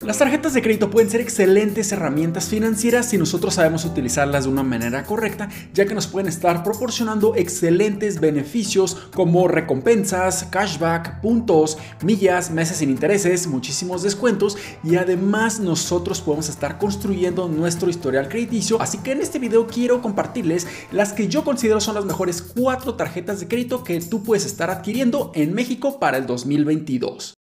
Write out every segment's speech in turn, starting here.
Las tarjetas de crédito pueden ser excelentes herramientas financieras si nosotros sabemos utilizarlas de una manera correcta, ya que nos pueden estar proporcionando excelentes beneficios como recompensas, cashback, puntos, millas, meses sin intereses, muchísimos descuentos y además nosotros podemos estar construyendo nuestro historial crediticio. Así que en este video quiero compartirles las que yo considero son las mejores cuatro tarjetas de crédito que tú puedes estar adquiriendo en México para el 2022.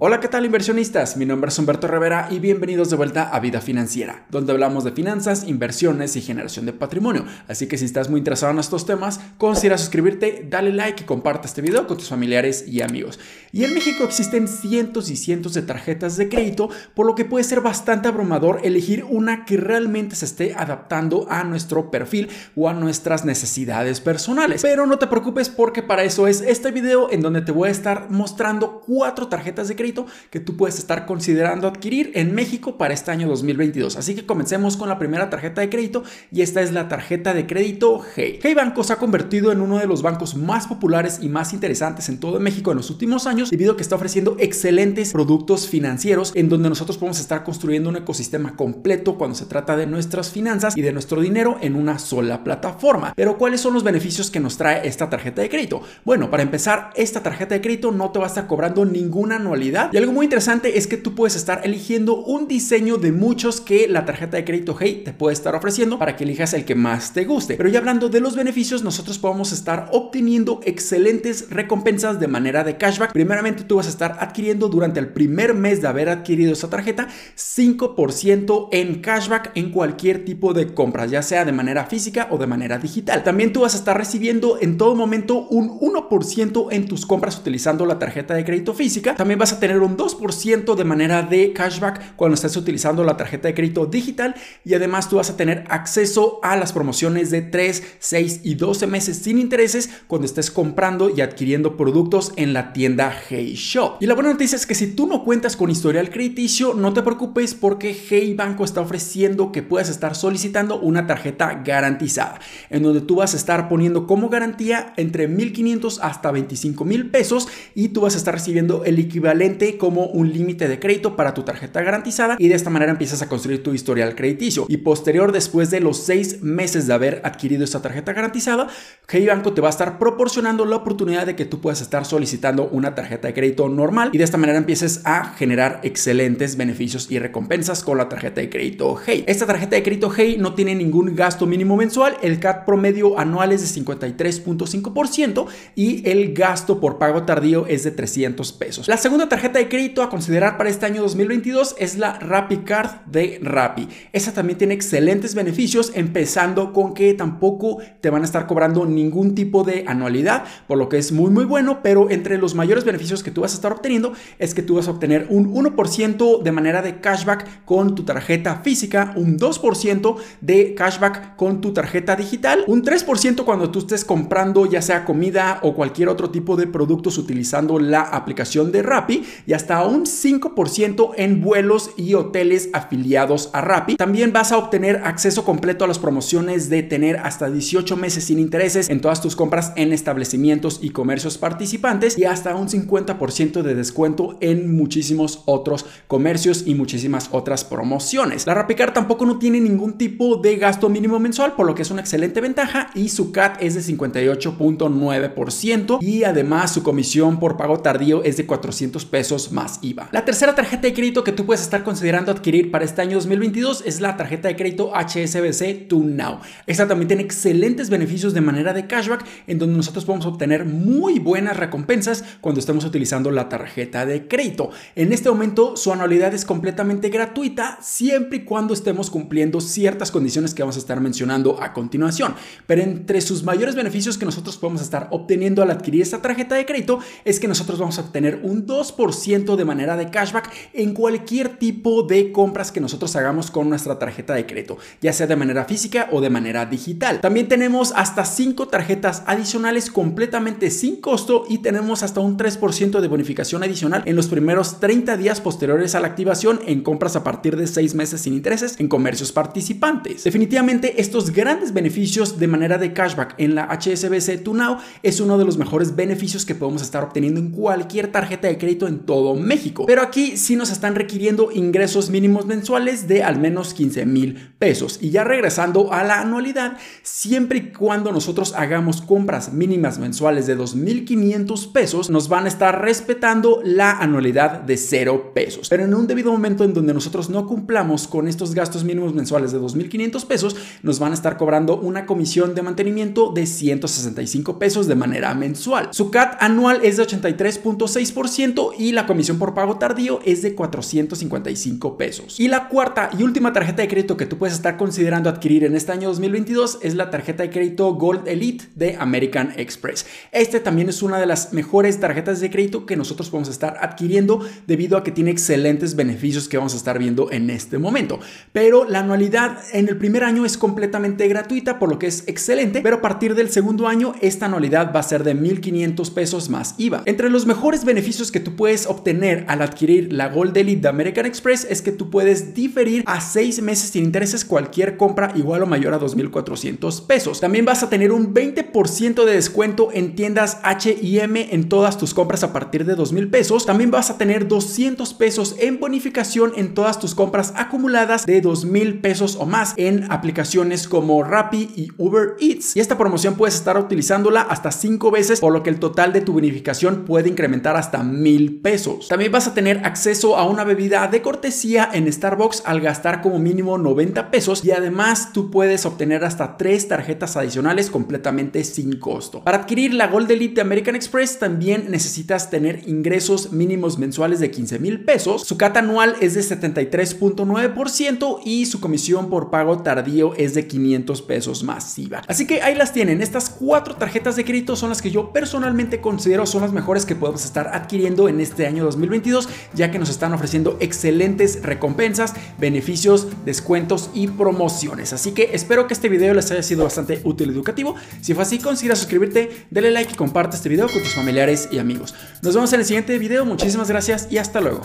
Hola, ¿qué tal inversionistas? Mi nombre es Humberto Rivera y bienvenidos de vuelta a Vida Financiera, donde hablamos de finanzas, inversiones y generación de patrimonio. Así que si estás muy interesado en estos temas, considera suscribirte, dale like y comparte este video con tus familiares y amigos. Y en México existen cientos y cientos de tarjetas de crédito, por lo que puede ser bastante abrumador elegir una que realmente se esté adaptando a nuestro perfil o a nuestras necesidades personales. Pero no te preocupes porque para eso es este video en donde te voy a estar mostrando cuatro tarjetas de crédito que tú puedes estar considerando adquirir en México para este año 2022. Así que comencemos con la primera tarjeta de crédito y esta es la tarjeta de crédito Hey. Hey Banco se ha convertido en uno de los bancos más populares y más interesantes en todo México en los últimos años debido a que está ofreciendo excelentes productos financieros en donde nosotros podemos estar construyendo un ecosistema completo cuando se trata de nuestras finanzas y de nuestro dinero en una sola plataforma. Pero ¿cuáles son los beneficios que nos trae esta tarjeta de crédito? Bueno, para empezar, esta tarjeta de crédito no te va a estar cobrando ninguna anualidad y algo muy interesante es que tú puedes estar eligiendo un diseño de muchos que la tarjeta de crédito Hey te puede estar ofreciendo para que elijas el que más te guste. Pero ya hablando de los beneficios, nosotros podemos estar obteniendo excelentes recompensas de manera de cashback. Primeramente, tú vas a estar adquiriendo durante el primer mes de haber adquirido esa tarjeta 5% en cashback en cualquier tipo de compras, ya sea de manera física o de manera digital. También tú vas a estar recibiendo en todo momento un 1% en tus compras utilizando la tarjeta de crédito física. También vas a tener tener un 2% de manera de cashback cuando estés utilizando la tarjeta de crédito digital y además tú vas a tener acceso a las promociones de 3, 6 y 12 meses sin intereses cuando estés comprando y adquiriendo productos en la tienda Hey Shop. Y la buena noticia es que si tú no cuentas con historial crediticio, no te preocupes porque Hey Banco está ofreciendo que puedas estar solicitando una tarjeta garantizada, en donde tú vas a estar poniendo como garantía entre 1.500 hasta 25 mil pesos y tú vas a estar recibiendo el equivalente como un límite de crédito para tu tarjeta garantizada y de esta manera empiezas a construir tu historial crediticio. Y posterior, después de los seis meses de haber adquirido esta tarjeta garantizada, Hey Banco te va a estar proporcionando la oportunidad de que tú puedas estar solicitando una tarjeta de crédito normal y de esta manera empieces a generar excelentes beneficios y recompensas con la tarjeta de crédito Hey. Esta tarjeta de crédito Hey no tiene ningún gasto mínimo mensual, el CAT promedio anual es de 53.5% y el gasto por pago tardío es de 300 pesos. La segunda tarjeta de crédito a considerar para este año 2022 es la Rappi Card de Rappi. Esa también tiene excelentes beneficios, empezando con que tampoco te van a estar cobrando ningún tipo de anualidad, por lo que es muy muy bueno, pero entre los mayores beneficios que tú vas a estar obteniendo es que tú vas a obtener un 1% de manera de cashback con tu tarjeta física, un 2% de cashback con tu tarjeta digital, un 3% cuando tú estés comprando ya sea comida o cualquier otro tipo de productos utilizando la aplicación de Rappi y hasta un 5% en vuelos y hoteles afiliados a Rappi. También vas a obtener acceso completo a las promociones de tener hasta 18 meses sin intereses en todas tus compras en establecimientos y comercios participantes y hasta un 50% de descuento en muchísimos otros comercios y muchísimas otras promociones. La RappiCard tampoco no tiene ningún tipo de gasto mínimo mensual, por lo que es una excelente ventaja y su CAT es de 58.9% y además su comisión por pago tardío es de 400 pesos más IVA. La tercera tarjeta de crédito que tú puedes estar considerando adquirir para este año 2022 es la tarjeta de crédito HSBC To Now. Esta también tiene excelentes beneficios de manera de cashback en donde nosotros podemos obtener muy buenas recompensas cuando estemos utilizando la tarjeta de crédito. En este momento su anualidad es completamente gratuita siempre y cuando estemos cumpliendo ciertas condiciones que vamos a estar mencionando a continuación. Pero entre sus mayores beneficios que nosotros podemos estar obteniendo al adquirir esta tarjeta de crédito es que nosotros vamos a obtener un 2% 10% de manera de cashback en cualquier tipo de compras que nosotros hagamos con nuestra tarjeta de crédito, ya sea de manera física o de manera digital. También tenemos hasta 5 tarjetas adicionales completamente sin costo y tenemos hasta un 3% de bonificación adicional en los primeros 30 días posteriores a la activación en compras a partir de 6 meses sin intereses en comercios participantes. Definitivamente estos grandes beneficios de manera de cashback en la HSBC TuNow es uno de los mejores beneficios que podemos estar obteniendo en cualquier tarjeta de crédito en todo México. Pero aquí sí nos están requiriendo ingresos mínimos mensuales de al menos 15 mil pesos. Y ya regresando a la anualidad, siempre y cuando nosotros hagamos compras mínimas mensuales de 2.500 pesos, nos van a estar respetando la anualidad de 0 pesos. Pero en un debido momento en donde nosotros no cumplamos con estos gastos mínimos mensuales de 2.500 pesos, nos van a estar cobrando una comisión de mantenimiento de 165 pesos de manera mensual. Su CAT anual es de 83.6% y la comisión por pago tardío es de 455 pesos. Y la cuarta y última tarjeta de crédito que tú puedes estar considerando adquirir en este año 2022 es la tarjeta de crédito Gold Elite de American Express. Este también es una de las mejores tarjetas de crédito que nosotros podemos estar adquiriendo debido a que tiene excelentes beneficios que vamos a estar viendo en este momento. Pero la anualidad en el primer año es completamente gratuita, por lo que es excelente, pero a partir del segundo año esta anualidad va a ser de 1.500 pesos más IVA. Entre los mejores beneficios que tú puedes obtener al adquirir la Gold Elite de American Express es que tú puedes diferir a 6 meses sin intereses cualquier compra igual o mayor a 2.400 pesos. También vas a tener un 20% de descuento en tiendas H&M en todas tus compras a partir de 2.000 pesos. También vas a tener 200 pesos en bonificación en todas tus compras acumuladas de 2.000 pesos o más en aplicaciones como Rappi y Uber Eats. Y esta promoción puedes estar utilizándola hasta 5 veces, por lo que el total de tu bonificación puede incrementar hasta 1.000 pesos. También vas a tener acceso a una bebida de cortesía en Starbucks al gastar como mínimo 90 pesos y además tú puedes obtener hasta 3 tarjetas adicionales completamente sin costo. Para adquirir la Gold Elite American Express también necesitas tener ingresos mínimos mensuales de 15 mil pesos. Su CAT anual es de 73.9% y su comisión por pago tardío es de 500 pesos masiva. Así que ahí las tienen. Estas cuatro tarjetas de crédito son las que yo personalmente considero son las mejores que podemos estar adquiriendo en este año 2022, ya que nos están ofreciendo excelentes recompensas, beneficios, descuentos y promociones. Así que espero que este video les haya sido bastante útil y educativo. Si fue así, considera suscribirte, dale like y comparte este video con tus familiares y amigos. Nos vemos en el siguiente video. Muchísimas gracias y hasta luego.